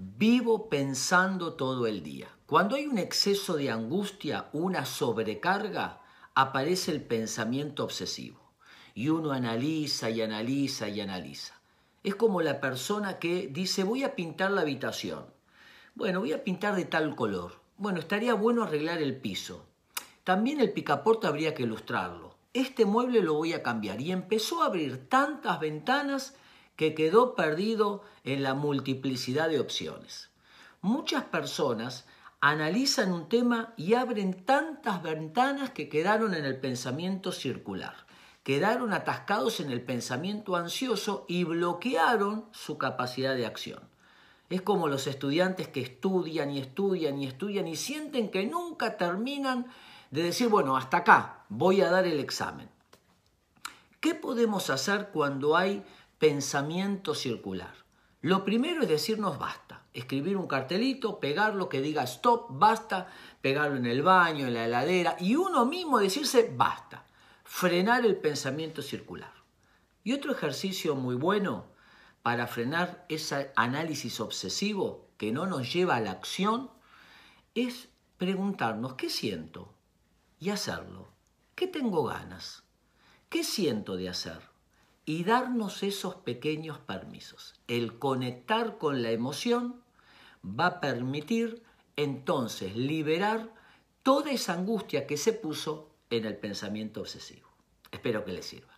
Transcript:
Vivo pensando todo el día. Cuando hay un exceso de angustia, una sobrecarga, aparece el pensamiento obsesivo. Y uno analiza y analiza y analiza. Es como la persona que dice voy a pintar la habitación. Bueno, voy a pintar de tal color. Bueno, estaría bueno arreglar el piso. También el picaporte habría que ilustrarlo. Este mueble lo voy a cambiar. Y empezó a abrir tantas ventanas que quedó perdido en la multiplicidad de opciones. Muchas personas analizan un tema y abren tantas ventanas que quedaron en el pensamiento circular, quedaron atascados en el pensamiento ansioso y bloquearon su capacidad de acción. Es como los estudiantes que estudian y estudian y estudian y sienten que nunca terminan de decir, bueno, hasta acá voy a dar el examen. ¿Qué podemos hacer cuando hay pensamiento circular. Lo primero es decirnos basta, escribir un cartelito, pegarlo que diga stop, basta, pegarlo en el baño, en la heladera y uno mismo decirse basta, frenar el pensamiento circular. Y otro ejercicio muy bueno para frenar ese análisis obsesivo que no nos lleva a la acción es preguntarnos qué siento y hacerlo. ¿Qué tengo ganas? ¿Qué siento de hacer? Y darnos esos pequeños permisos. El conectar con la emoción va a permitir entonces liberar toda esa angustia que se puso en el pensamiento obsesivo. Espero que les sirva.